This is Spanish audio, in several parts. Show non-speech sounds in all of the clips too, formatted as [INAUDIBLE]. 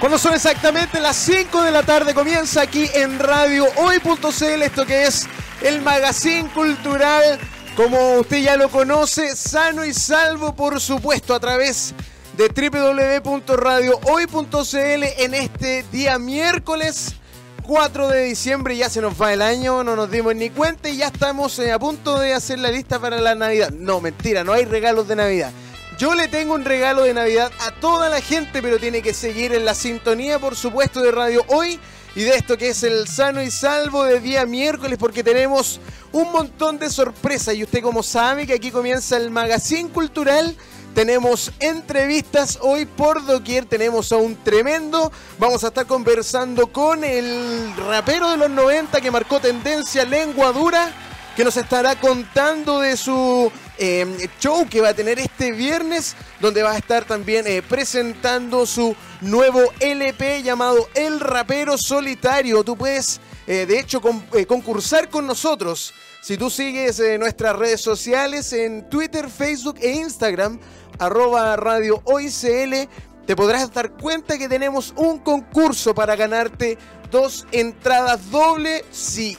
Cuando son exactamente las 5 de la tarde, comienza aquí en Radio Hoy.cl, esto que es el magazine cultural, como usted ya lo conoce, sano y salvo, por supuesto, a través de www.radiohoy.cl en este día miércoles 4 de diciembre. Ya se nos va el año, no nos dimos ni cuenta y ya estamos eh, a punto de hacer la lista para la Navidad. No, mentira, no hay regalos de Navidad. Yo le tengo un regalo de Navidad a toda la gente, pero tiene que seguir en la sintonía, por supuesto, de Radio Hoy y de esto que es el sano y salvo de día miércoles, porque tenemos un montón de sorpresas. Y usted, como sabe, que aquí comienza el magazine cultural. Tenemos entrevistas hoy por doquier, tenemos a un tremendo. Vamos a estar conversando con el rapero de los 90 que marcó tendencia lengua dura, que nos estará contando de su eh, show que va a tener este viernes, donde va a estar también eh, presentando su nuevo LP llamado El Rapero Solitario. Tú puedes, eh, de hecho, concursar con nosotros. Si tú sigues nuestras redes sociales en Twitter, Facebook e Instagram, arroba Radio te podrás dar cuenta que tenemos un concurso para ganarte dos entradas doble. Si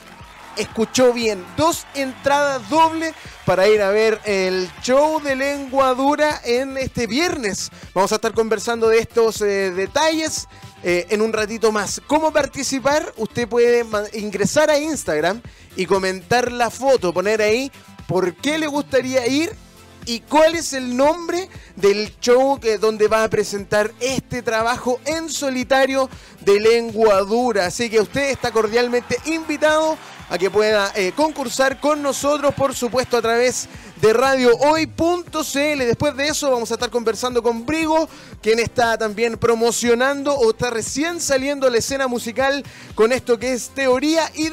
escuchó bien, dos entradas doble para ir a ver el show de lengua dura en este viernes. Vamos a estar conversando de estos eh, detalles eh, en un ratito más. ¿Cómo participar? Usted puede ingresar a Instagram y comentar la foto, poner ahí por qué le gustaría ir y cuál es el nombre del show que, donde va a presentar este trabajo en solitario de lengua dura. Así que usted está cordialmente invitado a que pueda eh, concursar con nosotros, por supuesto, a través de radiohoy.cl. Después de eso vamos a estar conversando con Brigo, quien está también promocionando o está recién saliendo la escena musical con esto que es teoría y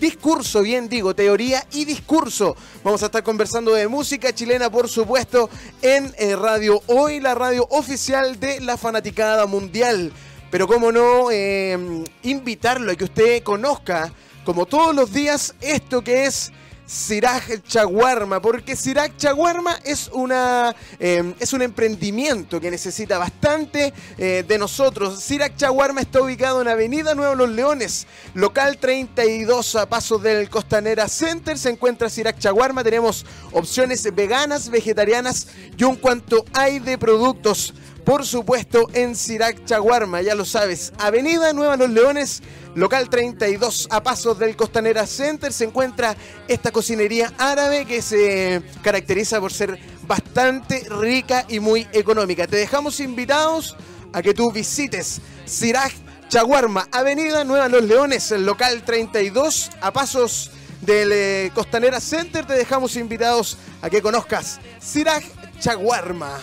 discurso, bien digo, teoría y discurso. Vamos a estar conversando de música chilena, por supuesto, en eh, Radio Hoy, la radio oficial de la fanaticada mundial. Pero cómo no, eh, invitarlo a que usted conozca como todos los días, esto que es Siraj Chaguarma, porque Siraj Chaguarma es, una, em, es un emprendimiento que necesita bastante eh, de nosotros. Siraj Chaguarma está ubicado en Avenida Nuevo Los Leones, local 32 a pasos del Costanera Center. Se encuentra Siraj Chaguarma. Tenemos opciones veganas, vegetarianas y un cuanto hay de productos. Por supuesto, en Sirac Chaguarma, ya lo sabes, Avenida Nueva Los Leones, local 32, a pasos del Costanera Center, se encuentra esta cocinería árabe que se caracteriza por ser bastante rica y muy económica. Te dejamos invitados a que tú visites Sirac Chaguarma, Avenida Nueva Los Leones, local 32, a pasos del eh, Costanera Center. Te dejamos invitados a que conozcas Sirac Chaguarma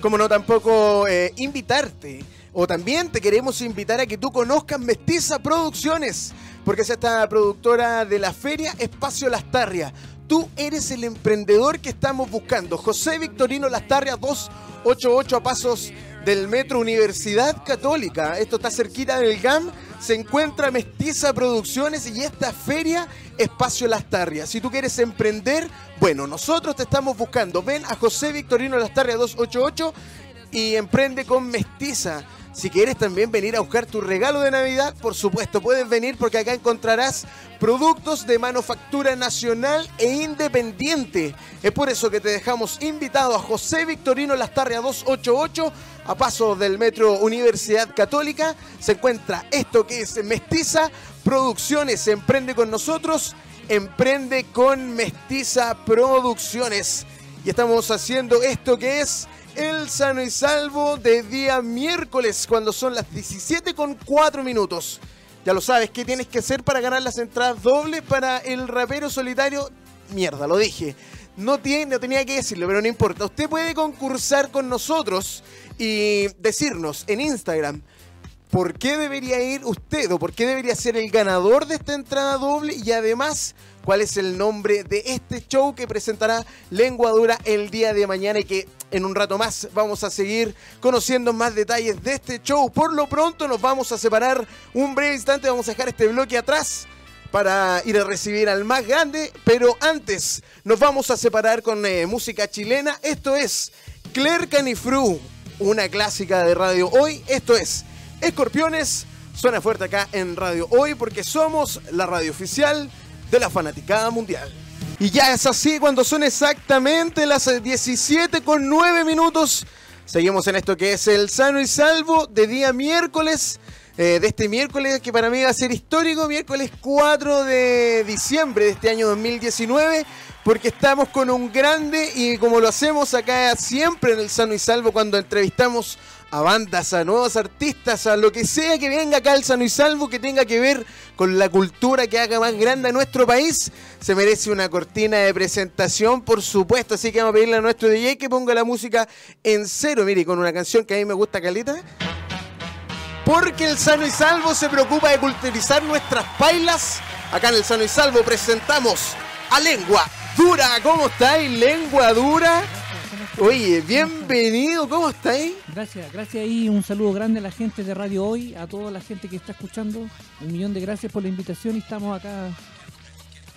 como no tampoco eh, invitarte. O también te queremos invitar a que tú conozcas Mestiza Producciones, porque es esta productora de la feria Espacio Lastarria. Tú eres el emprendedor que estamos buscando. José Victorino Lastarria 288 a pasos del Metro Universidad Católica. Esto está cerquita del GAM. Se encuentra Mestiza Producciones y esta feria Espacio Lastarria. Si tú quieres emprender, bueno, nosotros te estamos buscando. Ven a José Victorino Lastarria 288 y emprende con Mestiza. Si quieres también venir a buscar tu regalo de Navidad, por supuesto, puedes venir porque acá encontrarás productos de manufactura nacional e independiente. Es por eso que te dejamos invitado a José Victorino Lastarria 288, a paso del Metro Universidad Católica. Se encuentra esto que es Mestiza Producciones. Emprende con nosotros, emprende con Mestiza Producciones. Y estamos haciendo esto que es el sano y salvo de día miércoles, cuando son las 17 con 4 minutos. Ya lo sabes, ¿qué tienes que hacer para ganar las entradas dobles para el rapero solitario? Mierda, lo dije. No, tiene, no tenía que decirlo, pero no importa. Usted puede concursar con nosotros y decirnos en Instagram por qué debería ir usted o por qué debería ser el ganador de esta entrada doble y además cuál es el nombre de este show que presentará Lengua Dura el día de mañana y que en un rato más vamos a seguir conociendo más detalles de este show. Por lo pronto nos vamos a separar un breve instante, vamos a dejar este bloque atrás para ir a recibir al más grande, pero antes nos vamos a separar con eh, música chilena. Esto es Claire Canifru una clásica de Radio Hoy. Esto es Escorpiones, suena fuerte acá en Radio Hoy porque somos la radio oficial de la fanaticada mundial. Y ya es así cuando son exactamente las 17 con 9 minutos. Seguimos en esto que es el sano y salvo de día miércoles. Eh, de este miércoles que para mí va a ser histórico, miércoles 4 de diciembre de este año 2019, porque estamos con un grande y como lo hacemos acá siempre en el sano y salvo cuando entrevistamos a bandas, a nuevos artistas, a lo que sea que venga acá al sano y salvo que tenga que ver con la cultura que haga más grande a nuestro país, se merece una cortina de presentación, por supuesto. Así que vamos a pedirle a nuestro DJ que ponga la música en cero, mire, con una canción que a mí me gusta, Calita. Porque el Sano y Salvo se preocupa de culturizar nuestras pailas. Acá en el Sano y Salvo presentamos a Lengua Dura. ¿Cómo estáis, Lengua Dura? Oye, bienvenido, ¿cómo estáis? Gracias, gracias y un saludo grande a la gente de Radio Hoy, a toda la gente que está escuchando. Un millón de gracias por la invitación y estamos acá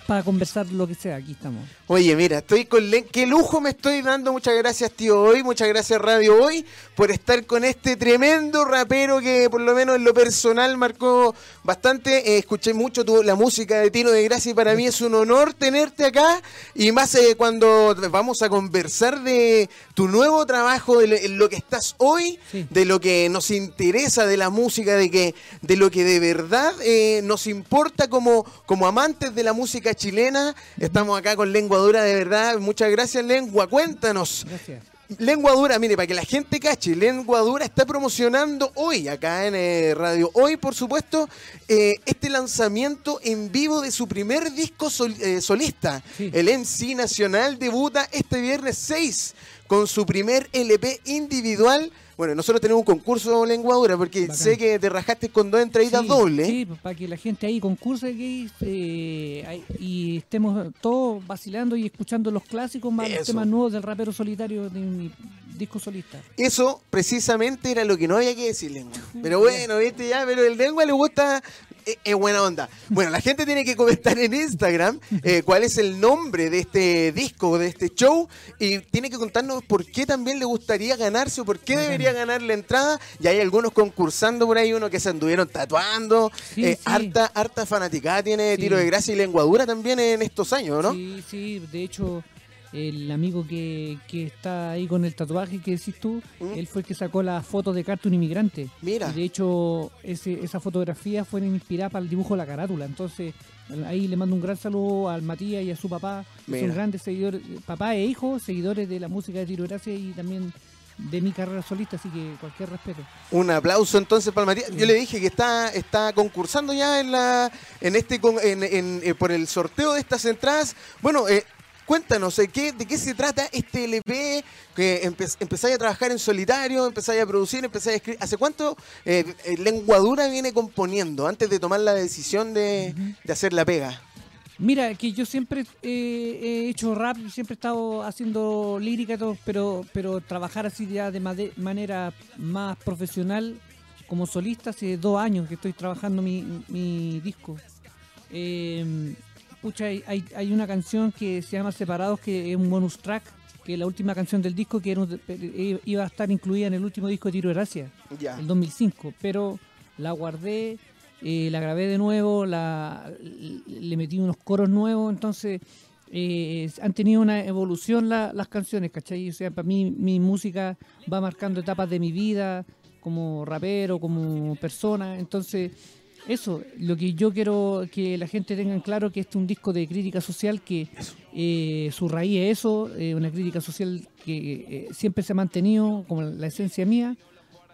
para conversar lo que sea, aquí estamos. Oye, mira, estoy con qué lujo me estoy dando. Muchas gracias, tío Hoy, muchas gracias Radio Hoy por estar con este tremendo rapero que por lo menos en lo personal marcó bastante. Eh, escuché mucho tu, la música de Tino de Gracia y para mí es un honor tenerte acá y más eh, cuando vamos a conversar de tu nuevo trabajo, de lo, que estás hoy, de lo que nos interesa de la música, de que de lo que de verdad eh, nos importa como como amantes de la música chilena. Estamos acá con Lengua Dura, de verdad. Muchas gracias, Lengua. Cuéntanos. Gracias. Lengua Dura, mire, para que la gente cache, Lengua Dura está promocionando hoy, acá en eh, Radio Hoy, por supuesto, eh, este lanzamiento en vivo de su primer disco eh, solista. El MC Nacional debuta este viernes 6 con su primer LP individual. Bueno, nosotros tenemos un concurso lenguadura porque sé que te rajaste con dos entraditas dobles. Sí, pues, para que la gente ahí concurse eh, y estemos todos vacilando y escuchando los clásicos más los temas nuevos del rapero solitario de mi disco solista. Eso precisamente era lo que no había que decir, lengua. [LAUGHS] Pero bueno, viste ya, pero el lengua le gusta es, buena onda. Bueno, la gente tiene que comentar en Instagram eh, cuál es el nombre de este disco, de este show, y tiene que contarnos por qué también le gustaría ganarse o por qué debería ganar la entrada. Y hay algunos concursando por ahí, uno que se anduvieron tatuando. Eh, harta, harta fanaticada tiene tiro de gracia y lenguadura también en estos años, ¿no? Sí, sí, de hecho el amigo que, que, está ahí con el tatuaje que decís tú, ¿Mm? él fue el que sacó las fotos de carta un inmigrante. Mira. de hecho, ese, esa fotografía fue inspirada para el dibujo de la carátula. Entonces, ahí le mando un gran saludo al Matías y a su papá, son grandes seguidores, papá e hijo, seguidores de la música de Tiro Gracia y también de mi carrera solista, así que cualquier respeto. Un aplauso entonces para Matías. Yo le dije que está, está concursando ya en la en este en, en, eh, por el sorteo de estas entradas. Bueno, eh, Cuéntanos, ¿de qué, ¿de qué se trata este LP? Que empezáis a trabajar en solitario, empezáis a producir, empezáis a escribir. ¿Hace cuánto eh, eh Lengua Dura viene componiendo antes de tomar la decisión de, hacer la pega? Mira, que yo siempre he hecho rap, siempre he estado haciendo lírica, todo, pero, pero trabajar así ya de manera más profesional como solista hace dos años que estoy trabajando mi, mi disco. Eh, pucha, hay, hay, una canción que se llama Separados, que es un bonus track, que es la última canción del disco, que eh, iba a estar incluida en el último disco de Tiro de Gracia, el 2005, pero la guardé, eh, la grabé de nuevo, la, le metí unos coros nuevos, entonces eh, han tenido una evolución las canciones, ¿cachai? O sea, para mí mi música va marcando etapas de mi vida, como rapero, como persona, entonces eso, lo que yo quiero que la gente tenga en claro que este es un disco de crítica social que eh, su raíz es eso, eh, una crítica social que eh, siempre se ha mantenido como la esencia mía,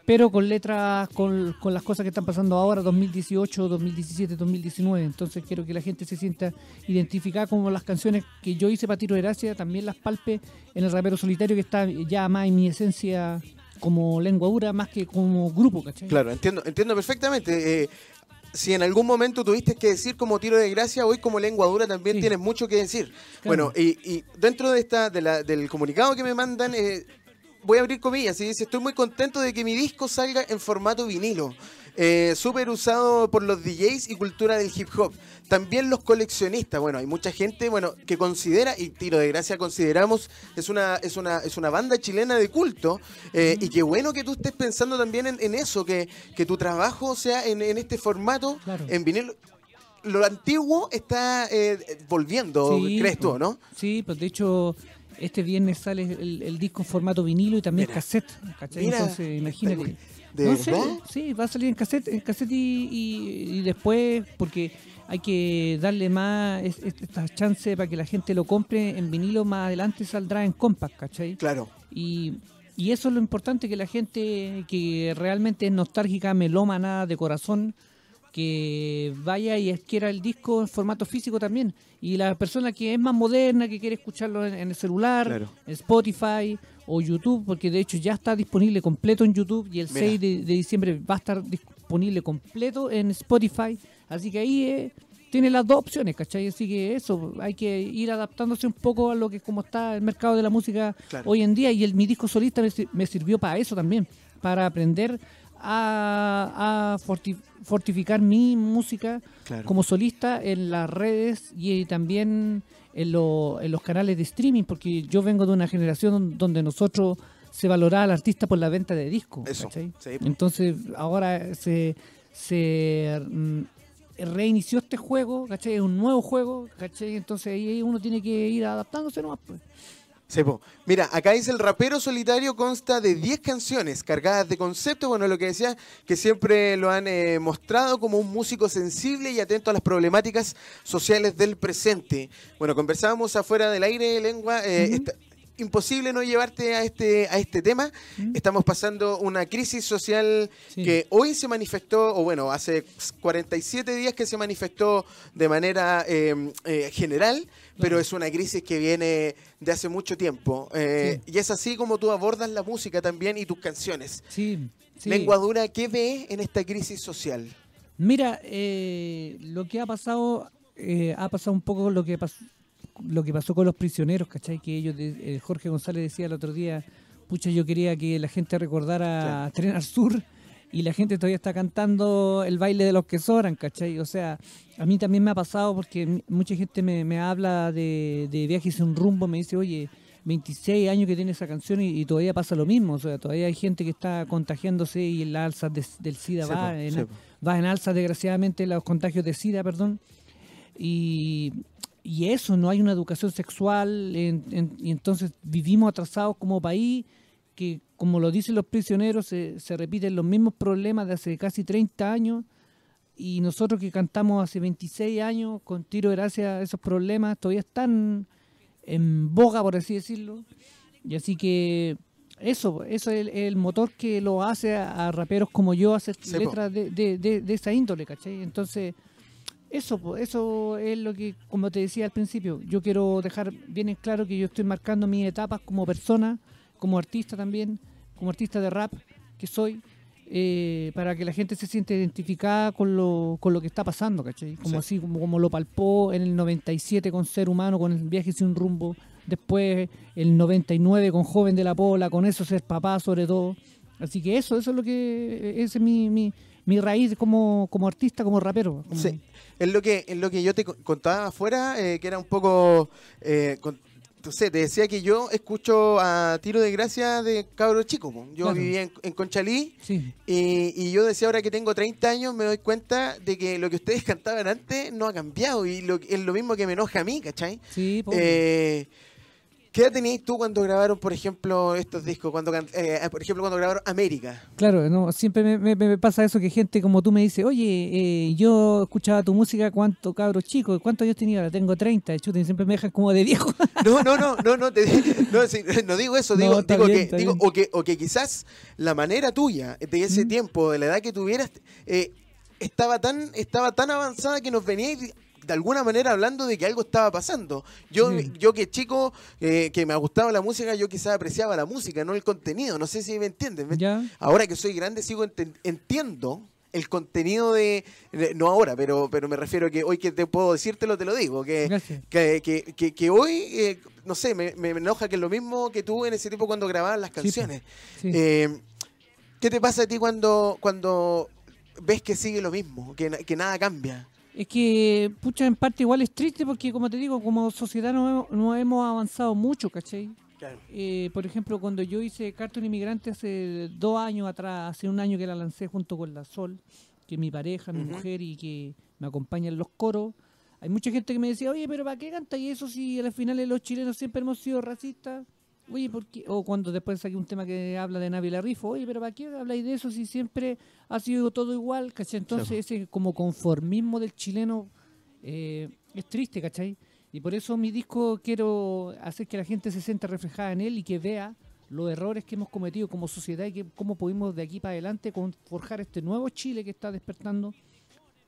pero con letras, con, las cosas que están pasando ahora, 2018, 2017, 2019. Entonces quiero que la gente se sienta identificada como las canciones que yo hice para Tiro de Gracia, también las palpe en el rapero solitario que está ya más en mi esencia como lengua dura más que como grupo, ¿cachai? Claro, entiendo, entiendo perfectamente si en algún momento tuviste que decir como tiro de gracia, hoy como lengua dura también tienes mucho que decir. Bueno, y, dentro de esta de la, del comunicado que me mandan, eh, voy a abrir comillas y dice, estoy muy contento de que mi disco salga en formato vinilo. Eh, súper usado por los DJs y cultura del hip hop. También los coleccionistas, bueno, hay mucha gente, bueno, que considera, y Tiro de Gracia consideramos, es una, es una, es una banda chilena de culto, eh, y qué bueno que tú estés pensando también en, eso, que, que tu trabajo sea en, este formato, en vinilo lo antiguo está eh, volviendo, ¿crees tú, no? Sí, pues de hecho este viernes sale el, disco en formato vinilo y también cassette, ¿cachai? Entonces, imagínate. ¿De sí, va a salir en cassette, en cassette y, después, porque hay que darle más esta chance para que la gente lo compre en vinilo, más adelante saldrá en compact, ¿cachai? Claro. Y, y eso es lo importante, que la gente que realmente es nostálgica, melómana, de corazón, que vaya y adquiera el disco en formato físico también. Y la persona que es más moderna, que quiere escucharlo en, el celular, en Spotify o YouTube, porque de hecho ya está disponible completo en YouTube y el 6 de, diciembre va a estar disponible completo en Spotify. Así que ahí eh, tiene las dos opciones, ¿cachai? Así que eso, hay que ir adaptándose un poco a lo que como está el mercado de la música hoy en día. Y el, mi disco solista me, sirvió para eso también, para aprender a, a fortificar mi música como solista en las redes y también en, en, los canales de streaming, porque yo vengo de una generación donde nosotros se valoraba al artista por la venta de discos. Entonces ahora se, se mm, reinició este juego, ¿cachai? Es un nuevo juego, ¿cachai? Entonces ahí uno tiene que ir adaptándose nomás. Pues. Mira, acá dice el rapero solitario consta de 10 canciones cargadas de conceptos, bueno, lo que decía, que siempre lo han eh, mostrado como un músico sensible y atento a las problemáticas sociales del presente. Bueno, conversábamos afuera del aire, lengua, eh, imposible no llevarte a este, a este tema. Estamos pasando una crisis social que hoy se manifestó, o bueno, hace 47 días que se manifestó de manera em, eh, general, pero es una crisis que viene de hace mucho tiempo. Eh, y es así como tú abordas la música también y tus canciones. Sí. Lengua dura, ¿qué ves en esta crisis social? Mira, eh, lo que ha pasado, ha pasado un poco lo que pasó lo que pasó con los prisioneros, ¿cachai? Que ellos, eh, Jorge González decía el otro día, pucha, yo quería que la gente recordara Tren al Sur y la gente todavía está cantando el baile de los que sobran, ¿cachai? O sea, a mí también me ha pasado porque mucha gente me, habla de, de viajes en rumbo, me dice, oye, 26 años que tiene esa canción y, todavía pasa lo mismo, o sea, todavía hay gente que está contagiándose y la alza del SIDA va, en, va en alza desgraciadamente los contagios de SIDA, perdón. Y, y eso, no hay una educación sexual, y entonces vivimos atrasados como país, que como lo dicen los prisioneros, se, se, repiten los mismos problemas de hace casi 30 años, y nosotros que cantamos hace 26 años, con tiro gracias a esos problemas, todavía están en boga, por así decirlo, y así que eso, eso es el, motor que lo hace a, raperos como yo hacer letras de, de, de, esa índole, ¿cachai? Entonces eso, eso es lo que, como te decía al principio, yo quiero dejar bien en claro que yo estoy marcando mis etapas como persona, como artista también, como artista de rap que soy, eh, para que la gente se siente identificada con lo, con lo que está pasando, ¿cachai? Como así, como, como lo palpó en el 97 con Ser Humano, con el viaje sin rumbo, después el 99 con Joven de la Pola, con eso ser papá sobre todo. Así que eso, eso es lo que, ese es mi, mi, mi raíz como, como artista, como rapero. Sí, es lo que, es lo que yo te contaba afuera, eh, que era un poco... Eh, sé, te decía que yo escucho a Tiro de Gracia de cabro chico. Yo vivía en, Conchalí y, yo decía ahora que tengo 30 años me doy cuenta de que lo que ustedes [LAUGHS] cantaban antes no ha cambiado y lo, es lo mismo que me enoja a mí, ¿cachai? Sí, eh, ¿Qué edad tenías tú cuando grabaron, por ejemplo, estos discos? Cuando, eh, por ejemplo, cuando grabaron América. Claro, no, siempre me, pasa eso que gente como tú me dice, oye, eh, yo escuchaba tu música, ¿cuánto cabros chicos? ¿Cuántos años tenía? Ahora tengo 30, de y siempre me dejan como de viejo. [LAUGHS] No, no, no, no, no, te, no, digo eso, digo, digo, que, digo o, que, o que quizás la manera tuya de ese ¿Mm? tiempo, de la edad que tuvieras, eh, estaba tan estaba tan avanzada que nos venía de alguna manera hablando de que algo estaba pasando. Yo, yo que chico, eh, que me gustaba la música, yo quizás apreciaba la música, no el contenido. No sé si me entienden. Ahora que soy grande, sigo entiendo el contenido de, no ahora pero pero me refiero que hoy que te puedo decírtelo te lo digo que que, que, hoy eh, no sé me, me, enoja que es lo mismo que tú en ese tiempo cuando grababas las canciones eh, qué te pasa a ti cuando cuando ves que sigue lo mismo, que, que nada cambia? Es que, pucha, en parte igual es triste porque, como te digo, como sociedad no, hemos- no hemos avanzado mucho, ¿cachai? Claro. Eh, por ejemplo, cuando yo hice Cartoon Inmigrante hace dos años atrás, hace un año que la lancé junto con la Sol, que es mi pareja, mi mujer y que me acompaña en los coros, hay mucha gente que me decía, oye, pero ¿para qué canta y eso si al final los chilenos siempre hemos sido racistas? Oye, ¿por qué? O cuando después saqué un tema que habla de Navi Rifo, oye, pero ¿para qué habláis de eso si siempre ha sido todo igual? ¿Cachai? Entonces ese como conformismo del chileno eh, es triste, ¿cachai? Y por eso mi disco quiero hacer que la gente se sienta reflejada en él y que vea los errores que hemos cometido como sociedad y que cómo pudimos de aquí para adelante con forjar este nuevo Chile que está despertando,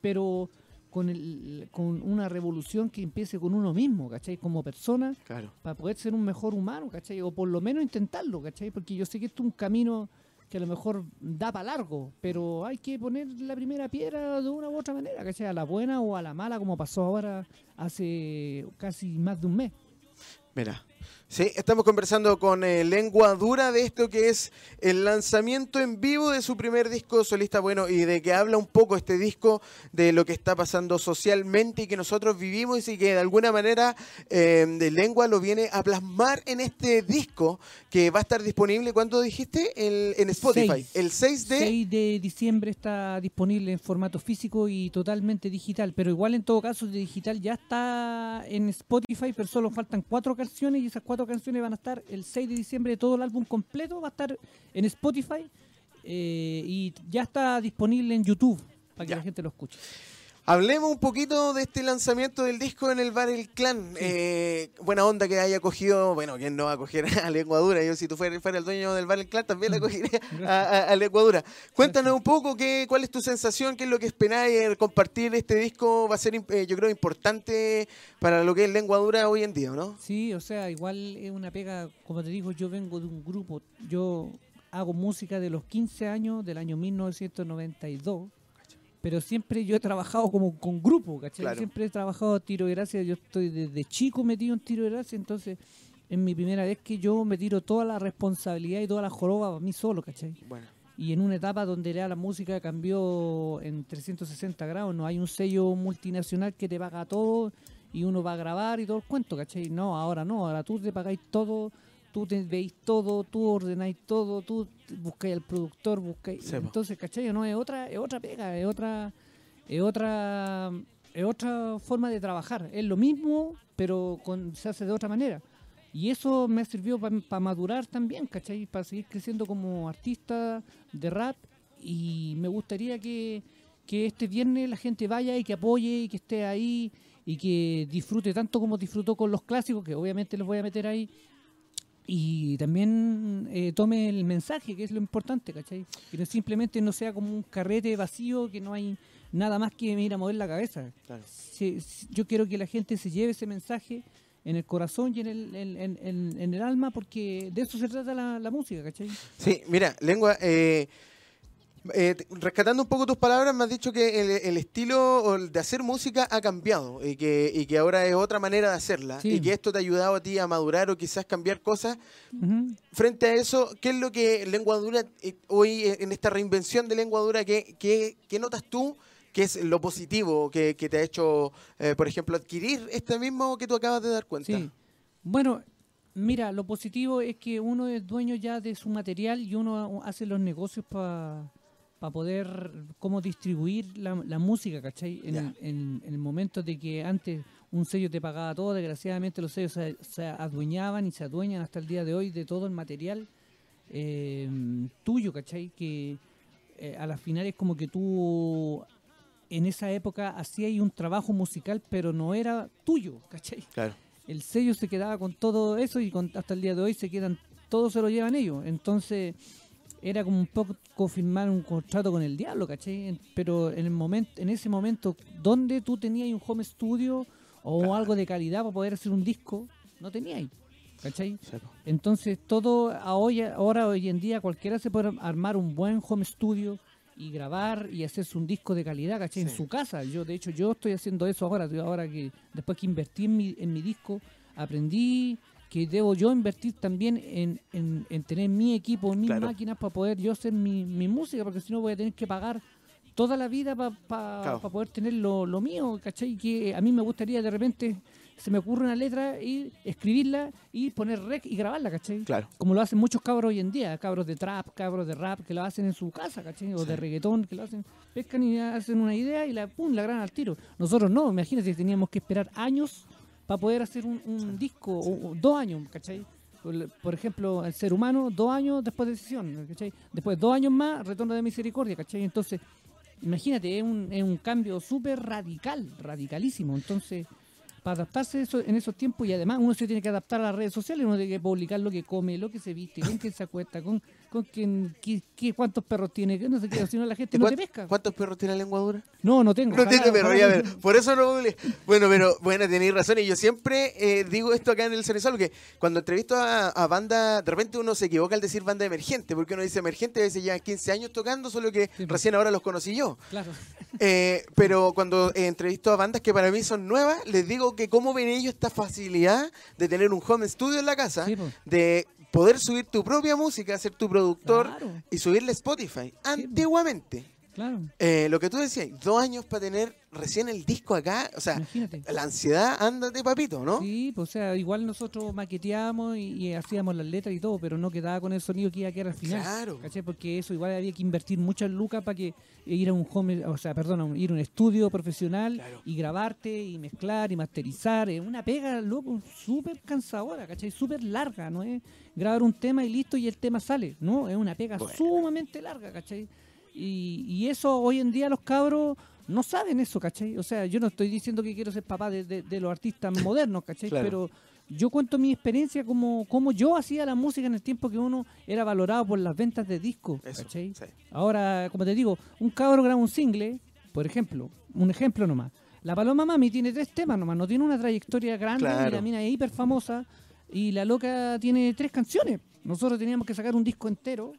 pero con, el, con una revolución que empiece con uno mismo, ¿cachai? Como persona, Claro. para poder ser un mejor humano, ¿cachai? O por lo menos intentarlo, ¿cachai? Porque yo sé que esto es un camino que a lo mejor da para largo, pero hay que poner la primera piedra de una u otra manera, ¿cachai? A la buena o a la mala, como pasó ahora hace casi más de un mes. Mira. Sí, estamos conversando con eh, Lengua Dura de esto que es el lanzamiento en vivo de su primer disco solista, bueno, y de que habla un poco este disco de lo que está pasando socialmente y que nosotros vivimos y que de alguna manera eh, de Lengua lo viene a plasmar en este disco que va a estar disponible, ¿cuándo dijiste? El- en Spotify. El 6 de... 6 de diciembre está disponible en formato físico y totalmente digital, pero igual en todo caso de digital ya está en Spotify, pero solo faltan cuatro canciones y esas cuatro canciones van a estar el 6 de diciembre, todo el álbum completo va a estar en Spotify eh, y ya está disponible en YouTube para que Ya. la gente lo escuche. Hablemos un poquito de este lanzamiento del disco en el bar El Clan. Eh, buena onda que haya cogido, bueno, ¿quién no va a coger [LAUGHS] a Lengua Dura? Yo si tú fueras, fuera el dueño del bar El Clan también la cogería a, a- a Lengua Dura. Cuéntanos un poco qué, cuál es tu sensación, qué es lo que esperáis compartir este disco. Va a ser, eh, yo creo, importante para lo que es Lengua Dura hoy en día, ¿no? Sí, o sea, igual es una pega, como te digo, yo vengo de un grupo, yo hago música de los 15 años, del año 1992, pero siempre yo he trabajado como con grupo, ¿cachai? Claro. Siempre he trabajado tiro de gracia, yo estoy desde chico metido en tiro de gracia, entonces es mi primera vez que yo me tiro toda la responsabilidad y toda la joroba a mí solo, ¿cachai? Bueno. Y en una etapa donde la música cambió en 360 grados, no hay un sello multinacional que te paga todo y uno va a grabar y todo el cuento, ¿cachai? No, ahora no, ahora tú te pagáis todo, tú te veis todo, tú ordenáis todo, tú buscáis al productor, buscáis... Sí. Entonces, ¿cachai? No, es otra, es otra pega, es otra, es otra, es otra forma de trabajar. Es lo mismo, pero con, se hace de otra manera. Y eso me sirvió para madurar también, ¿cachai? Para seguir creciendo como artista de rap. Y me gustaría que, que este viernes la gente vaya y que apoye y que esté ahí y que disfrute tanto como disfrutó con los clásicos, que obviamente los voy a meter ahí. Y también eh, tome el mensaje, que es lo importante, ¿cachai? Que no simplemente no sea como un carrete vacío, que no hay nada más que ir a mover la cabeza. Claro. Se- yo quiero que la gente se lleve ese mensaje en el corazón y en el, en, en- en- en el alma, porque de eso se trata la, la música, ¿cachai? Sí, mira, Lengua, eh, eh, rescatando un poco tus palabras, me has dicho que el, el estilo de hacer música ha cambiado y que, y que ahora es otra manera de hacerla Sí. y que esto te ha ayudado a ti a madurar o quizás cambiar cosas. Frente a eso, ¿qué es lo que Lengua Dura eh, hoy eh, en esta reinvención de Lengua Dura, qué, qué- qué notas tú que es lo positivo que, que te ha hecho, eh, por ejemplo, adquirir este mismo que tú acabas de dar cuenta? Sí. Bueno, mira, lo positivo es que uno es dueño ya de su material y uno hace los negocios para poder cómo distribuir la, la música, ¿cachai? En, Ya. en- en el momento de que antes un sello te pagaba todo, desgraciadamente los sellos se, se adueñaban y se adueñan hasta el día de hoy de todo el material eh, tuyo, ¿cachai? Que eh, a las finales como que tú en esa época hacías un trabajo musical, pero no era tuyo, ¿cachai? Claro. el sello se quedaba con todo eso y con- hasta el día de hoy se quedan, todo se lo llevan ellos. Entonces era como un poco firmar un contrato con el diablo, ¿cachai? Pero en el momento, en ese momento, donde tú tenías un home studio o algo de calidad para poder hacer un disco, no tenías, ¿cachai? Entonces todo a hoy, ahora hoy en día cualquiera se puede armar un buen home studio y grabar y hacerse un disco de calidad, ¿cachai? En su casa. Yo de hecho yo estoy haciendo eso ahora, ahora que después que invertí en mi, en mi disco, aprendí que debo yo invertir también en, en- en tener mi equipo, mis Claro. máquinas para poder yo hacer mi, mi música, porque si no voy a tener que pagar toda la vida para poder tener lo, lo, mío, ¿cachai? Que a mí me gustaría de repente, se me ocurre una letra y escribirla y poner rec y grabarla, ¿cachai? Claro. Como lo hacen muchos cabros hoy en día, cabros de trap, cabros de rap, que lo hacen en su casa, ¿cachai? O de reggaetón, que lo hacen, pescan y hacen una idea y la, pum, la graban al tiro. Nosotros no, imagínate, teníamos que esperar años para poder hacer un, disco, dos años, ¿cachai? Por ejemplo, el ser humano, dos años después de decisión, ¿cachai? Después dos años más, retorno de misericordia, ¿cachai? Entonces, imagínate, es un, es un cambio súper radical, radicalísimo. Entonces, para adaptarse eso, en esos tiempos y además uno se tiene que adaptar a las redes sociales, uno tiene que publicar lo que come, lo que se viste, con quién se acuesta, con, con quién, qué, cuántos perros tiene, no sé qué, si no la gente no te pesca. ¿Cuántos perros tiene la lengua dura? No, no tengo. No tiene perro, ya ver, por eso no Bueno, pero bueno, tenéis razón y yo siempre eh, digo esto acá en el Cerezal, que cuando entrevisto a, banda, de repente uno se equivoca al decir banda emergente, porque uno dice emergente, a veces llevan 15 años tocando, solo que pues. recién ahora los conocí yo. Claro. Eh, pero cuando entrevisto a bandas que para mí son nuevas, les digo que cómo ven ellos esta facilidad de tener un home studio en la casa, pues. de poder subir tu propia música, ser tu productor y subirle Spotify. Pues. Antiguamente. Claro. Eh, lo que tú decías, dos años para tener recién el disco acá, o sea, la ansiedad anda de papito, ¿no? Sí, pues o sea, igual nosotros maqueteábamos y, hacíamos las letras y todo, pero no quedaba con el sonido que iba a quedar al final. Claro. Porque eso igual había que invertir muchas lucas para que ir a un home, o sea, perdón, ir a un estudio profesional y grabarte y mezclar y masterizar. Es una pega, loco, súper cansadora, ¿cachai? Súper larga, ¿no es? Grabar un tema y listo y el tema sale, ¿no? Es una pega sumamente larga, ¿cachai? Y, y eso hoy en día los cabros no saben eso, ¿cachai? O sea, yo no estoy diciendo que quiero ser papá de, los artistas modernos, ¿cachai? Pero yo cuento mi experiencia como, como yo hacía la música en el tiempo que uno era valorado por las ventas de discos, ¿cachai? Ahora, como te digo, un cabro graba un single, por ejemplo, un ejemplo nomás. La Paloma Mami tiene tres temas nomás, no tiene una trayectoria grande, y la mina es hiper famosa, y la loca tiene tres canciones. Nosotros teníamos que sacar un disco entero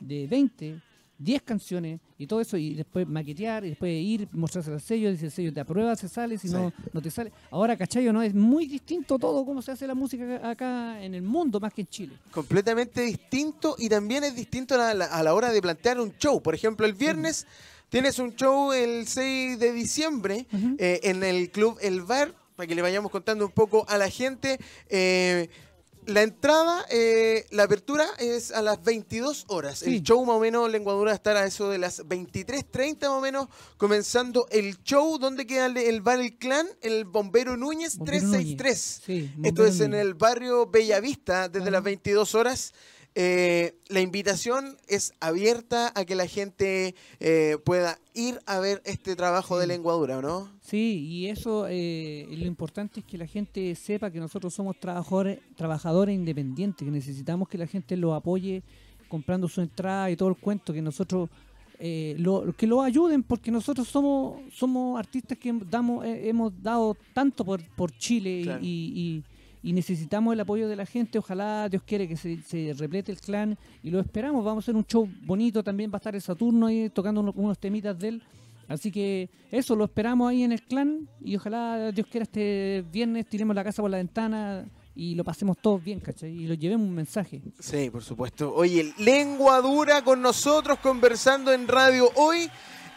de 20, 10 canciones y todo eso, y después maquetear, y después ir, mostrarse el sello, dice el sello te aprueba, se sale, si no, no te sale. Ahora, ¿cachai no? Es muy distinto todo cómo se hace la música acá en el mundo, más que en Chile. Completamente distinto, y también es distinto a la, hora de plantear un show. Por ejemplo, el viernes tienes un show el 6 de diciembre eh, en el club El Bar, para que le vayamos contando un poco a la gente. Eh, la entrada, eh, la apertura es a las 22 horas. El show más o menos, Lenguadura, estará a eso de las 23.30 más o menos, comenzando el show. ¿Dónde queda el, bar El Clan? El Bombero Núñez 363. Esto es en el barrio Bellavista, desde las 22 horas. Eh, la invitación es abierta a que la gente eh, pueda ir a ver este trabajo de lenguadura, ¿no? Sí, y eso eh, lo importante es que la gente sepa que nosotros somos trabajadores, trabajadores independientes, que necesitamos que la gente lo apoye comprando su entrada y todo el cuento, que nosotros lo, que lo ayuden, porque nosotros somos somos artistas que damos hemos dado tanto por, por Chile y y necesitamos el apoyo de la gente. Ojalá Dios quiere que se, replete el clan y lo esperamos. Vamos a hacer un show bonito también. Va a estar el Saturno ahí tocando unos, temitas de él. Así que eso, lo esperamos ahí en el clan y ojalá Dios quiera este viernes tiremos la casa por la ventana y lo pasemos todos bien, ¿cachai? Y lo llevemos un mensaje. Sí, por supuesto. Oye, lengua dura con nosotros conversando en radio hoy.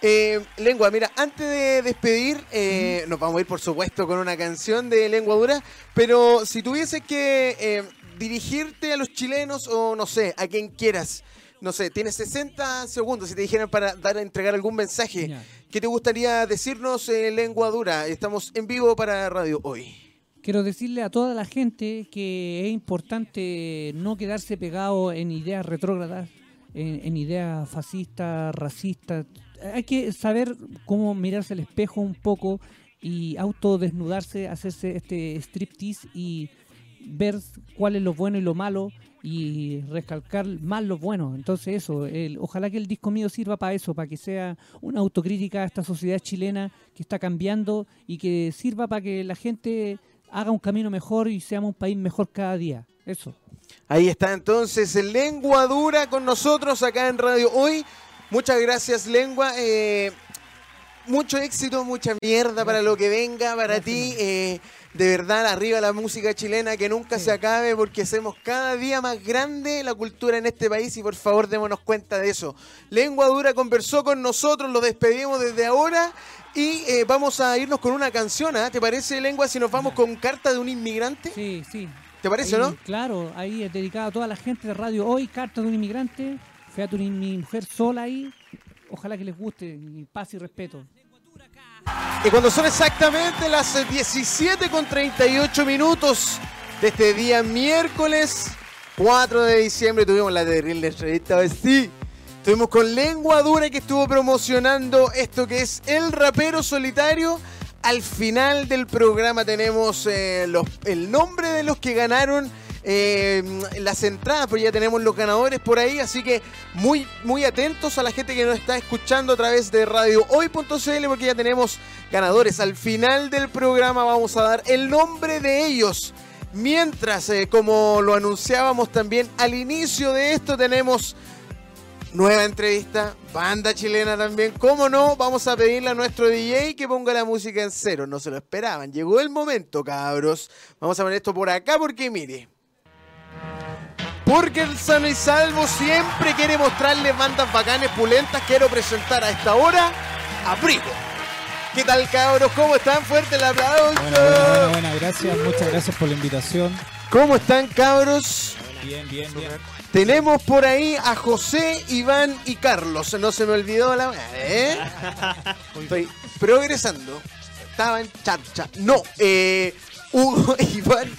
Eh, lengua, mira, antes de despedir, eh, nos vamos a ir por supuesto con una canción de Lengua Dura, pero si tuvieses que eh, dirigirte a los chilenos o no sé, a quien quieras, no sé, tienes 60 segundos si te dijeran para dar a entregar algún mensaje, ¿qué te gustaría decirnos en Lengua Dura? Estamos en vivo para radio hoy. Quiero decirle a toda la gente que es importante no quedarse pegado en ideas retrógradas, en, en ideas fascistas, racistas, hay que saber cómo mirarse al espejo un poco y autodesnudarse, hacerse este striptease y ver cuál es lo bueno y lo malo y recalcar más lo bueno. Entonces eso, ojalá que el disco mío sirva para eso, para que sea una autocrítica a esta sociedad chilena que está cambiando y que sirva para que la gente haga un camino mejor y seamos un país mejor cada día. Eso. Ahí está entonces Lengua Dura con nosotros acá en Radio Hoy. Muchas gracias, Lengua. Eh, mucho éxito, mucha mierda para lo que venga para ti. eh, de verdad, arriba la música chilena, que nunca Sí. se acabe porque hacemos cada día más grande la cultura en este país y por favor démonos cuenta de eso. Lengua Dura conversó con nosotros, lo despedimos desde ahora y eh, vamos a irnos con una canción. ¿ah? ¿Te parece, Lengua, si nos vamos con Carta de un Inmigrante? Sí, sí. ¿Te parece, Ahí, no? Claro, ahí es dedicado a toda la gente de radio. Hoy, Carta de un inmigrante. Fíjate, mi, mujer sola ahí. Ojalá que les guste. Paz y respeto. Y cuando son exactamente las eh, 17 con 38 minutos de este día miércoles 4 de diciembre tuvimos la terrible entrevista, pues sí. Estuvimos con Lengua Dura que estuvo promocionando esto que es El Rapero Solitario. Al final del programa tenemos eh, los- el nombre de los que ganaron eh, las entradas, pues ya tenemos los ganadores por ahí, así que muy, muy atentos a la gente que nos está escuchando a través de radiohoy.cl porque ya tenemos ganadores. Al final del programa vamos a dar el nombre de ellos. Mientras, eh, como lo anunciábamos también al inicio de esto, tenemos nueva entrevista, banda chilena también. ¿Cómo no? Vamos a pedirle a nuestro DJ que ponga la música en cero. No se lo esperaban. Llegó el momento, cabros. Vamos a poner esto por acá porque mire. Porque el Sano y Salvo siempre quiere mostrarles bandas bacanes, pulentas. Quiero presentar a esta hora a Brigo. ¿Qué tal, cabros? ¿Cómo están? Fuerte el aplauso. Buena, buena, gracias, muchas gracias por la invitación. ¿Cómo están, cabros? Bien, bien, bien. Tenemos por ahí a José, Iván y Carlos. No se me olvidó la. ¿eh? [LAUGHS] Estoy progresando. Estaba en charcha. No, eh, Hugo, [LAUGHS] Iván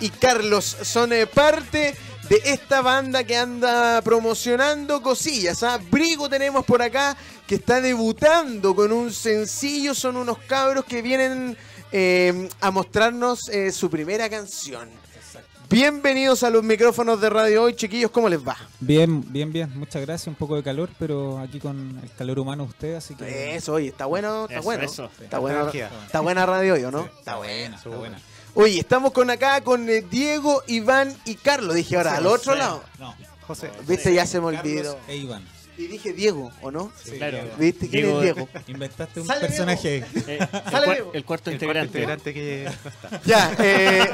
y Carlos son eh, parte de esta banda que anda promocionando cosillas. ¿ah? Brigo tenemos por acá que está debutando con un sencillo. Son unos cabros que vienen eh, a mostrarnos eh, su primera canción. Bienvenidos a los micrófonos de Radio Hoy, chiquillos, ¿cómo les va? Bien, bien, bien, muchas gracias. Un poco de calor, pero aquí con el calor humano usted, así que. Eso, oye, está bueno, está Eso, bueno. eso. Está buena, está buena Radio Hoy, ¿o no? Está buena, está buena. Oye, estamos con acá con eh, Diego, Iván y Carlos. Dije ahora, al otro lado. No, José. Viste, ya se me Carlos olvidó. E Iván. Y dije Diego, ¿o no? Sí, Claro. Diego. ¿Viste? ¿Quién es Diego? Inventaste un Sale personaje. Eh, [LAUGHS] el, cuar- Diego. el cuarto El integrante. cuarto integrante que no [LAUGHS] está. Ya, eh,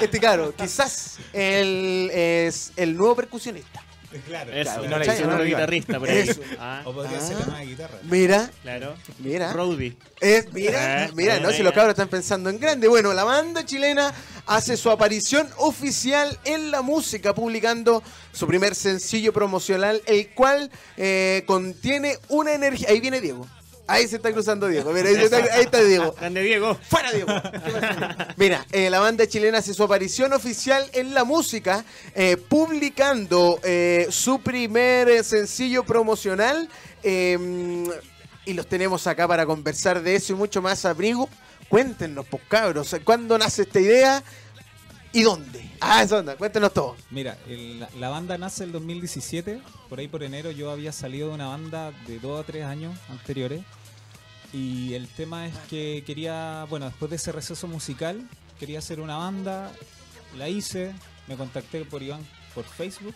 este claro, quizás él es el nuevo percusionista. Claro, Eso, Claro, no ¿cachai? le No, guitarrista por ahí. Eso. Ah, O podría Ah. ser la nueva guitarra. Mira, claro. mira. Brody. Es, mira, Eh, mira, no, si los cabros están pensando en grande. Bueno, la banda chilena hace su aparición oficial en la música, publicando su primer sencillo promocional, el cual eh, contiene una energía. Ahí viene Diego. Ahí se está cruzando Diego. Mira, ahí, está, ahí está Diego. [LAUGHS] Grande Diego. ¡Fuera, Diego! Mira, eh, la banda chilena hace su aparición oficial en la música, eh, publicando eh, su primer sencillo promocional. eh, y los tenemos acá para conversar de eso y mucho más. Abrigo, cuéntenos, pues cabros, ¿cuándo nace esta idea y dónde? Ah, eso onda, cuéntenos todo. Mira, el- la, banda nace el 2017. Por ahí por enero yo había salido de una banda de dos o tres años anteriores. Y el tema es que quería, bueno, después de ese receso musical, quería hacer una banda. La hice, me contacté por Iván por Facebook.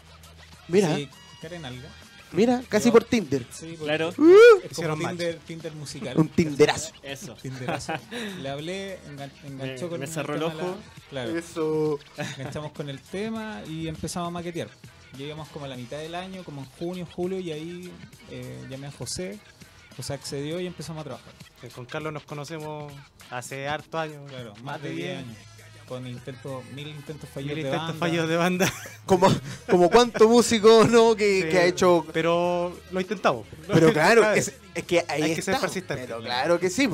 Mira, Sí, Karen Alga. Mira, casi por Tinder. Sí, porque Claro. Es como Hicieron match. Tinder, Tinder musical. Un Tinderazo. Eso. Tinderazo. Le hablé, engan- enganchó Me- con me el cerró el ojo. la- claro. Eso. enganchamos con el tema y empezamos a maquetear. Llegamos como a la mitad del año, como en junio, julio, y ahí eh, llamé a José. José accedió y empezamos a trabajar. Eh, Con Carlos nos conocemos hace harto años. Claro, más de 10 años. Con intentos, mil intentos fallidos Mil de intentos banda. fallos de banda. [LAUGHS] Como, como cuánto músico, ¿no? Que, Sí, que ha hecho Pero lo intentamos. Pero claro, [LAUGHS] es, es que ahí Hay que ser está. persistente. Pero claro que sí.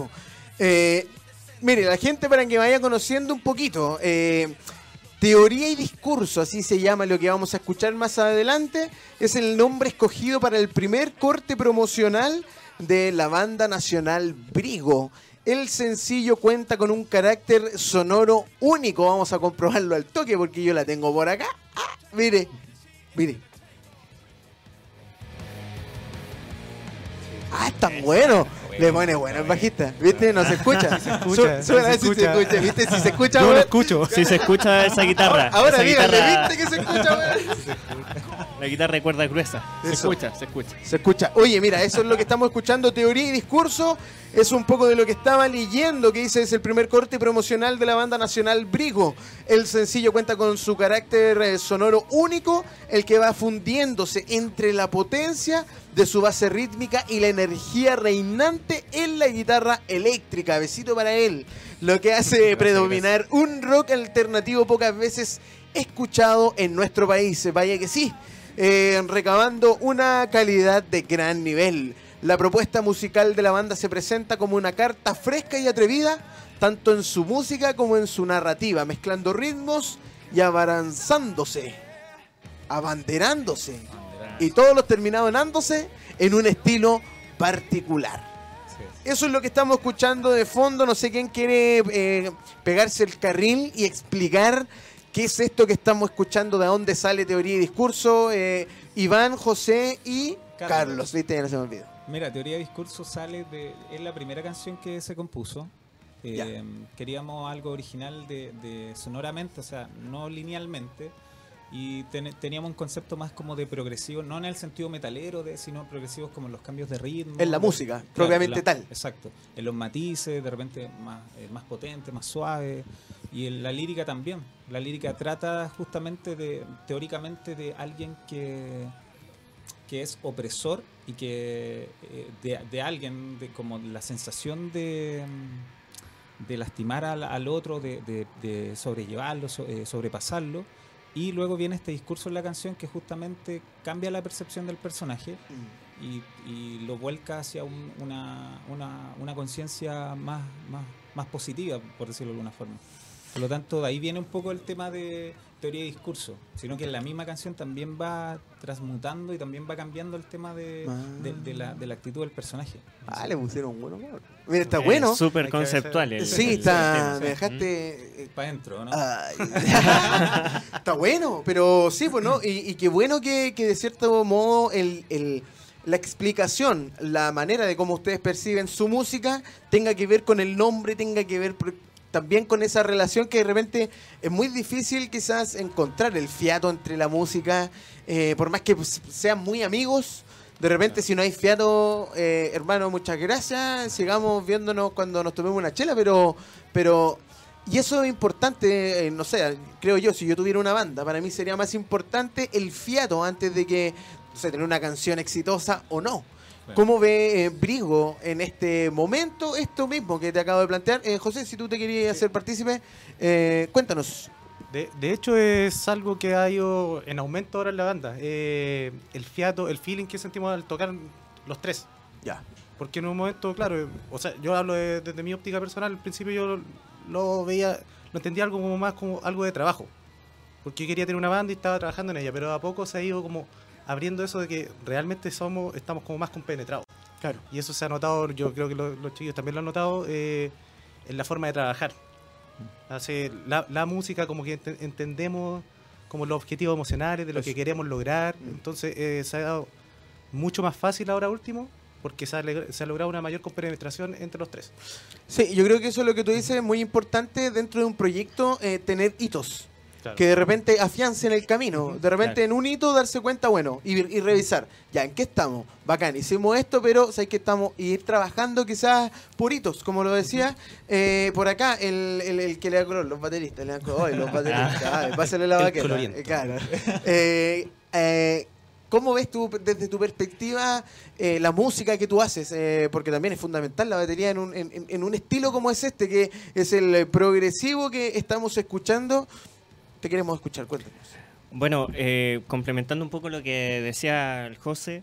Eh, mire, la gente para que vaya conociendo un poquito. eh, Teoría y discurso, así se llama lo que vamos a escuchar más adelante. Es el nombre escogido para el primer corte promocional de la banda nacional Brigo. El sencillo cuenta con un carácter sonoro único. Vamos a comprobarlo al toque porque yo la tengo por acá. Ah, mire, mire. Ah, está bueno. Le pone bueno el bajista, ¿viste? No se escucha. [LAUGHS] se escucha, Su- sí se si se escucha. ¿viste? Si se escucha, Yo lo escucho. Si se escucha esa [LAUGHS] guitarra. Ahora, ahora esa díganle, guitarra, ¿viste que se escucha, weón? La guitarra de cuerda gruesa. Se Eso. escucha, se escucha. Se escucha. Oye, mira, eso es lo que estamos escuchando, teoría y discurso. Es un poco de lo que estaba leyendo, que dice es el primer corte promocional de la banda nacional Brigo. El sencillo cuenta con su carácter eh, sonoro único, el que va fundiéndose entre la potencia de su base rítmica y la energía reinante en la guitarra eléctrica. Besito para él. Lo que hace predominar un rock alternativo pocas veces escuchado en nuestro país. Vaya que sí eh, recabando una calidad de gran nivel. La propuesta musical de la banda se presenta como una carta fresca y atrevida, tanto en su música como en su narrativa, mezclando ritmos y abaranzándose, abanderándose, y todos los terminados en un estilo particular. Eso es lo que estamos escuchando de fondo. No sé quién quiere eh, pegarse el carril y explicar qué es esto que estamos escuchando, de dónde sale teoría y discurso. Eh, Iván, José y Carlos. Carlos. Viste, ya no se me olvidó. Mira, Teoría de Discurso sale de. Es la primera canción que se compuso. Eh, Ya. queríamos algo original de, de sonoramente, o sea, no linealmente. Y ten- teníamos un concepto más como de progresivo, no en el sentido metalero, de, sino progresivos como en los cambios de ritmo. En la de- música, claro, propiamente en la- tal. Exacto. En los matices, de repente más, eh, más potente, más suave. Y en la lírica también. La lírica trata justamente de, teóricamente, de alguien que que es opresor y que eh, de, de alguien, de como la sensación de, de lastimar al, al otro, de, de- sobrellevarlo, so- eh, sobrepasarlo. Y luego viene este discurso en la canción que justamente cambia la percepción del personaje y, y lo vuelca hacia un- una, una, una conciencia más, más, más positiva, por decirlo de alguna forma. Por lo tanto, de ahí viene un poco el tema de teoría y discurso, sino que la misma canción también va transmutando y también va cambiando el tema de, de- de la, de la actitud del personaje. Ah, le pusieron bueno. bueno. Mira, está Es bueno. Súper conceptual. el- Sí, el está. Me dejaste. eh, Para adentro, ¿no? Ay. [LAUGHS] Está bueno, pero sí, pues no, y, y qué bueno que, que de cierto modo el, el- la explicación, la manera de cómo ustedes perciben su música tenga que ver con el nombre, tenga que ver también con esa relación que de repente es muy difícil quizás encontrar el fiato entre la música, eh, por más que pues, sean muy amigos. De repente, si no hay fiato, eh, hermano, muchas gracias. Sigamos viéndonos cuando nos tomemos una chela, pero, pero y eso es importante, eh, no sé, creo yo, si yo tuviera una banda, para mí sería más importante el fiato antes de que, no sé, tener una canción exitosa o no. ¿Cómo ve eh, Brigo en este momento esto mismo que te acabo de plantear? Eh, José, si tú te querías hacer partícipe, eh, cuéntanos. De, de hecho, es algo que ha ido en aumento ahora en la banda. Eh, el fiato, el feeling que sentimos al tocar los tres. Ya. Porque en un momento, claro, o sea, yo hablo de- desde mi óptica personal, al principio yo lo, lo veía, lo entendía algo como más como algo de trabajo. Porque yo quería tener una banda y estaba trabajando en ella, pero a poco se ha ido como abriendo eso de que realmente somos, estamos como más compenetrados. Claro. Y eso se ha notado, yo creo que lo- los chicos también lo han notado, eh, en la forma de trabajar. Hace la, la música como que ente- entendemos como los objetivos emocionales de lo que queremos lograr. Mm. Entonces eh, se ha dado mucho más fácil ahora último porque se ha, se ha logrado una mayor compenetración entre los tres. Sí, yo creo que eso es lo que tú dices, es muy importante dentro de un proyecto eh, tener hitos. Que de repente afiancen el camino. De repente Claro. en un hito darse cuenta, bueno, y, y revisar, ya, ¿en qué estamos? Bacán, hicimos esto, pero sé que estamos, y ir trabajando quizás por hitos, como lo decía, eh, por acá, el, el- el que le da color, los bateristas, le dan color, "Ay, los [LAUGHS] bateristas, ay, pásale la coloriento. eh, claro. Eh, eh, ¿Cómo ves tú, desde tu perspectiva, eh, la música que tú haces? Eh, porque también es fundamental la batería en un, en- un estilo como es este, que es el progresivo que estamos escuchando. Te queremos escuchar, cuéntanos. Bueno, eh, complementando un poco lo que decía el José,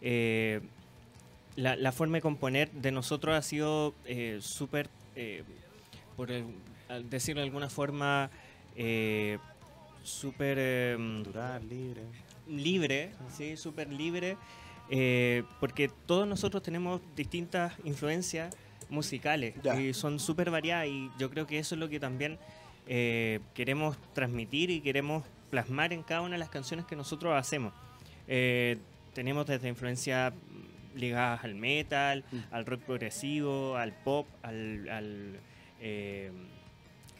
eh, la, la forma de componer de nosotros ha sido eh, súper, eh, por el- decirlo de alguna forma, eh, súper eh, Natural, libre. libre, sí, súper libre, porque todos nosotros tenemos distintas influencias musicales Ya. y son súper variadas y yo creo que eso es lo que también eh, queremos transmitir y queremos plasmar en cada una de las canciones que nosotros hacemos. Eh, tenemos desde influencia ligadas al metal, Mm. al rock progresivo, al pop, al, al eh,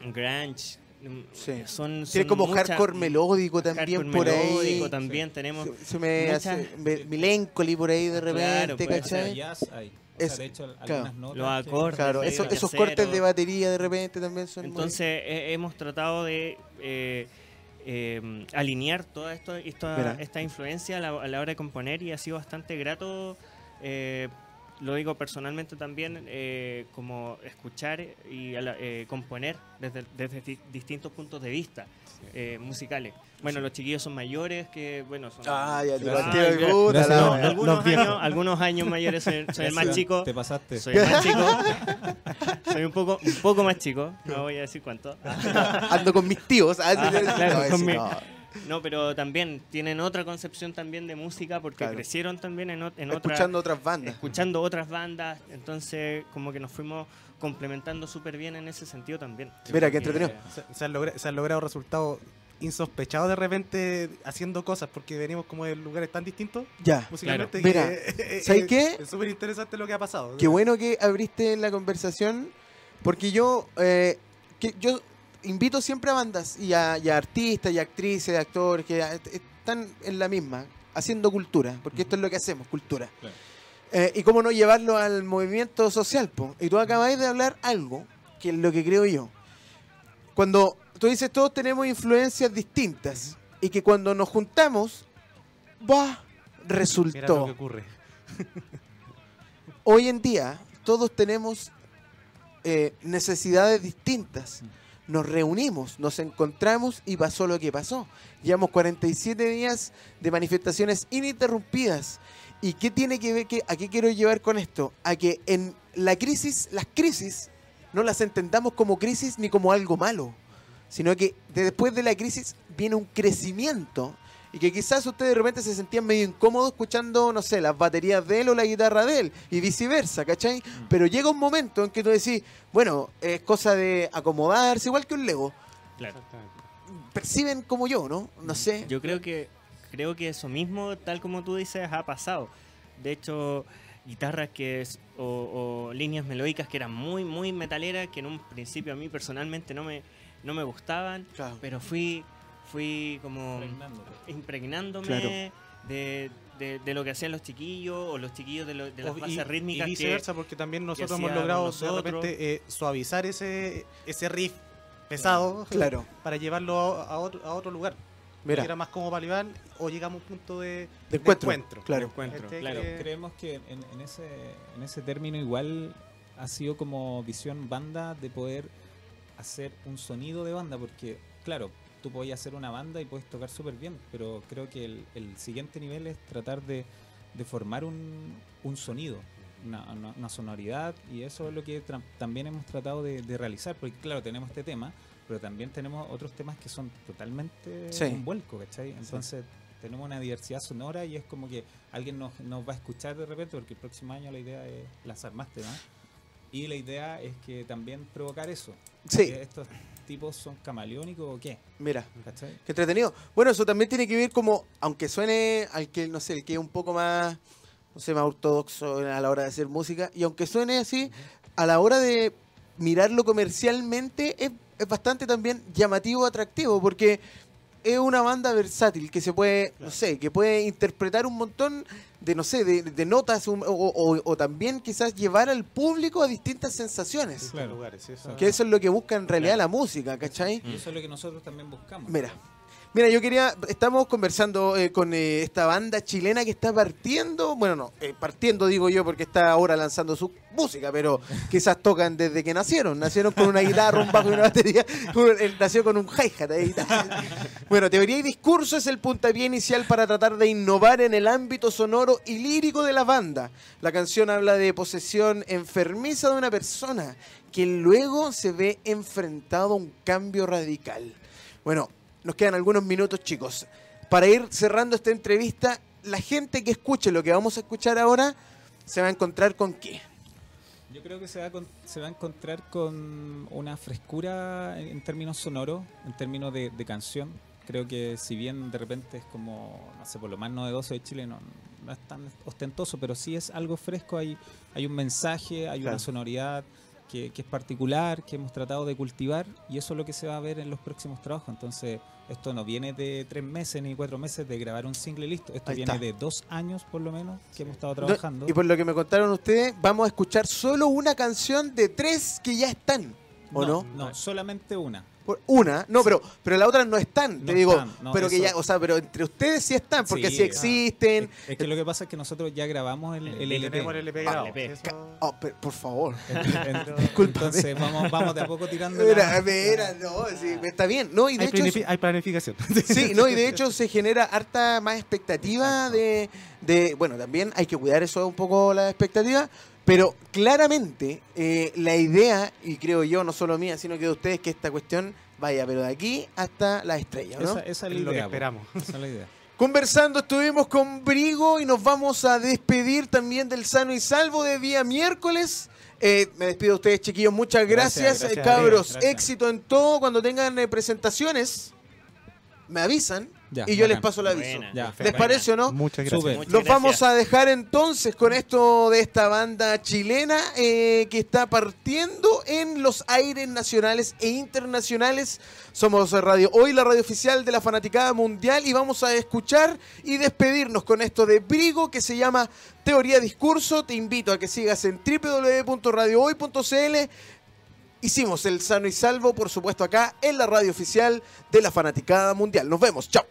grunge. Mm, Sí. Son, Tiene como muchas- hardcore melódico también hardcore por ahí. melódico también tenemos. Se, se me muchas- hace me- Milencoli por ahí de Claro, repente, puede O sea, ¿cachai? jazz O sea, Es- de hecho, algunas claro. notas Los que- acordes. Claro, esos, cortes de batería de repente también son muy- Entonces eh, hemos tratado de eh, eh, alinear toda esto, esta, esta influencia a la, a la hora de componer y ha sido bastante grato, eh, lo digo personalmente también, eh, como escuchar y a la- eh, componer desde, desde di- distintos puntos de vista eh, musicales. Bueno, los chiquillos son mayores, que bueno, son... Ah, ya Ah, la no, algunos, años, algunos años mayores, soy, soy el más chico. Te pasaste. Soy el más chico. [LAUGHS] Soy un poco, un poco más chico. No voy a decir cuánto. [LAUGHS] Ando con mis tíos. ah, Ah, claro, con mi- [LAUGHS] no. Pero también tienen otra concepción también de música porque Claro. crecieron también en, en otra, Escuchando otras bandas. escuchando otras bandas. Entonces, como que nos fuimos complementando súper bien en ese sentido también. Mira, qué entretenido. Se, se han logra- se han logrado resultados insospechados de repente haciendo cosas porque venimos como de lugares tan distintos Ya. [LAUGHS] musicalmente Mira, que [LAUGHS] ¿sabes es- qué? Es súper interesante lo que ha pasado. Qué bueno que abriste la conversación, porque yo, eh, que yo invito siempre a bandas y a, y a artistas y actrices, actores que están en la misma, haciendo cultura, porque esto es lo que hacemos, cultura. Claro. Eh, y cómo no llevarlo al movimiento social. po. Y tú acabáis de hablar algo, que es lo que creo yo. Cuando tú dices todos tenemos influencias distintas y que cuando nos juntamos, ¡bah! Mira lo resultó. que ocurre. Hoy en día todos tenemos eh, necesidades distintas. Nos reunimos, nos encontramos y pasó lo que pasó. Llevamos 47 días de manifestaciones ininterrumpidas. ¿Y qué tiene que ver? Que, ¿A qué quiero llevar con esto? A que en la crisis, las crisis, no las entendamos como crisis ni como algo malo, sino que de- después de la crisis viene un crecimiento y que quizás ustedes de repente se sentían medio incómodos escuchando, no sé, las baterías de él o la guitarra de él y viceversa, ¿cachai? Pero llega un momento en que tú decís, bueno, es cosa de acomodarse, igual que un Lego. Claro. Perciben como yo, ¿no? No sé. Yo creo que creo que eso mismo, tal como tú dices, ha pasado. De hecho, guitarras que es- o, o líneas melódicas que eran muy muy metaleras, que en un principio a mí personalmente no me no me gustaban, Claro. pero fui fui como impregnándome Claro. de, de- de lo que hacían los chiquillos o los chiquillos de, lo- de las O- bases y, rítmicas y que- viceversa, porque también nosotros hemos logrado nosotros. de repente eh, suavizar ese, ese riff pesado Claro. para llevarlo a, a otro, a otro lugar. Mira, era más como para o llegamos a un punto de, de encuentro. encuentro. Claro. encuentro, Este, claro. que- Creemos que en, en ese, en ese término igual ha sido como visión banda de poder hacer un sonido de banda, porque claro, tú podías hacer una banda y puedes tocar súper bien, pero creo que el, el siguiente nivel es tratar de, de formar un, un sonido, una, una- una sonoridad, y eso es lo que también hemos tratado de, de realizar, porque claro, tenemos este tema, pero también tenemos otros temas que son totalmente Sí. un vuelco, ¿cachai? Entonces tenemos una diversidad sonora y es como que alguien nos, nos va a escuchar de repente, porque el próximo año la idea es lanzar más temas. Y la idea es que también provocar eso. Sí. Que ¿Estos tipos son camaleónicos o qué? Mira. ¿Cachai? Qué entretenido. Bueno, eso también tiene que ver como, aunque suene al que, no sé, el que es un poco más, no sé, más ortodoxo a la hora de hacer música, y aunque suene así, a la hora de mirarlo comercialmente es, es bastante también llamativo, atractivo, porque es una banda versátil que se puede, no sé, que puede interpretar un montón de, no sé, de, de notas un- o, o- o también quizás llevar al público a distintas sensaciones. Claro. lugares. eso- Que eso es lo que busca en realidad Claro. la música, ¿cachai? Y eso es lo que nosotros también buscamos. Mira, mira, yo quería, estamos conversando eh, con eh, esta banda chilena que está partiendo, bueno, no, eh, partiendo digo yo porque está ahora lanzando su música, pero [LAUGHS] quizás tocan desde que nacieron, nacieron con una guitarra, un bajo y una batería, él nació con un hi-hat ahí. [LAUGHS] Bueno, teoría y discurso es el puntapié inicial para tratar de innovar en el ámbito sonoro y lírico de la banda. La canción habla de posesión enfermiza de una persona que luego se ve enfrentado a un cambio radical. Bueno, nos quedan algunos minutos, chicos. Para ir cerrando esta entrevista, la gente que escuche lo que vamos a escuchar ahora se va a encontrar con qué. Yo creo que se va, a, se va a encontrar con una frescura en, en términos sonoros, en términos de, de canción. Creo que si bien de repente es como, no sé, por lo más novedoso de Chile, no, no es tan ostentoso, pero sí es algo fresco. Hay, hay un mensaje, hay Claro. una sonoridad que, que es particular, que hemos tratado de cultivar y eso es lo que se va a ver en los próximos trabajos. Entonces, esto no viene de tres meses ni cuatro meses de grabar un single listo. Esto Ahí viene está. de dos años por lo menos que hemos estado No, trabajando. y por lo que me contaron ustedes, vamos a escuchar solo una canción de tres que ya están. ¿O no? No, solamente una. Una, no, pero, pero las otras no están, te No digo. están, no, pero que ya, o sea, pero entre ustedes sí están, porque sí, Sí, existen. Es, es que lo que pasa es que nosotros ya grabamos el, el Y LP. tenemos el LP Ah, grabado. LP. eso- Oh, pero, por favor. [LAUGHS] [LAUGHS] Entonces vamos, vamos de a poco tirando. la- Mira, mira, no, sí, está bien. No, y de hay, hecho, planifi- hay planificación. [LAUGHS] sí, no, y de hecho se genera harta más expectativa de, de, bueno, también hay que cuidar eso un poco la expectativa, pero claramente eh, la idea, y creo yo, no solo mía, sino que de ustedes, que esta cuestión vaya, pero de aquí hasta la estrella, ¿no? Esa, esa es la Es lo que idea. esperamos. Esa es la idea. [LAUGHS] Conversando estuvimos con Brigo y nos vamos a despedir también del sano y salvo de día miércoles. Eh, me despido de ustedes, chiquillos. Muchas gracias, Gracias, eh, gracias, cabros. gracias. Éxito en todo. Cuando tengan eh, presentaciones, me avisan Ya, y yo les paso el aviso. Buena. Ya, ¿Les parece o no? Muchas gracias. Muchas gracias. vamos a dejar entonces con esto de esta banda chilena eh, que está partiendo en los aires nacionales e internacionales. Somos Radio Hoy, la radio oficial de la Fanaticada Mundial, y vamos a escuchar y despedirnos con esto de Brigo que se llama Teoría Discurso. Te invito a que sigas en www.radiohoy.cl. Hicimos el sano y salvo, por supuesto, acá en la radio oficial de la Fanaticada Mundial. Nos vemos. Chao.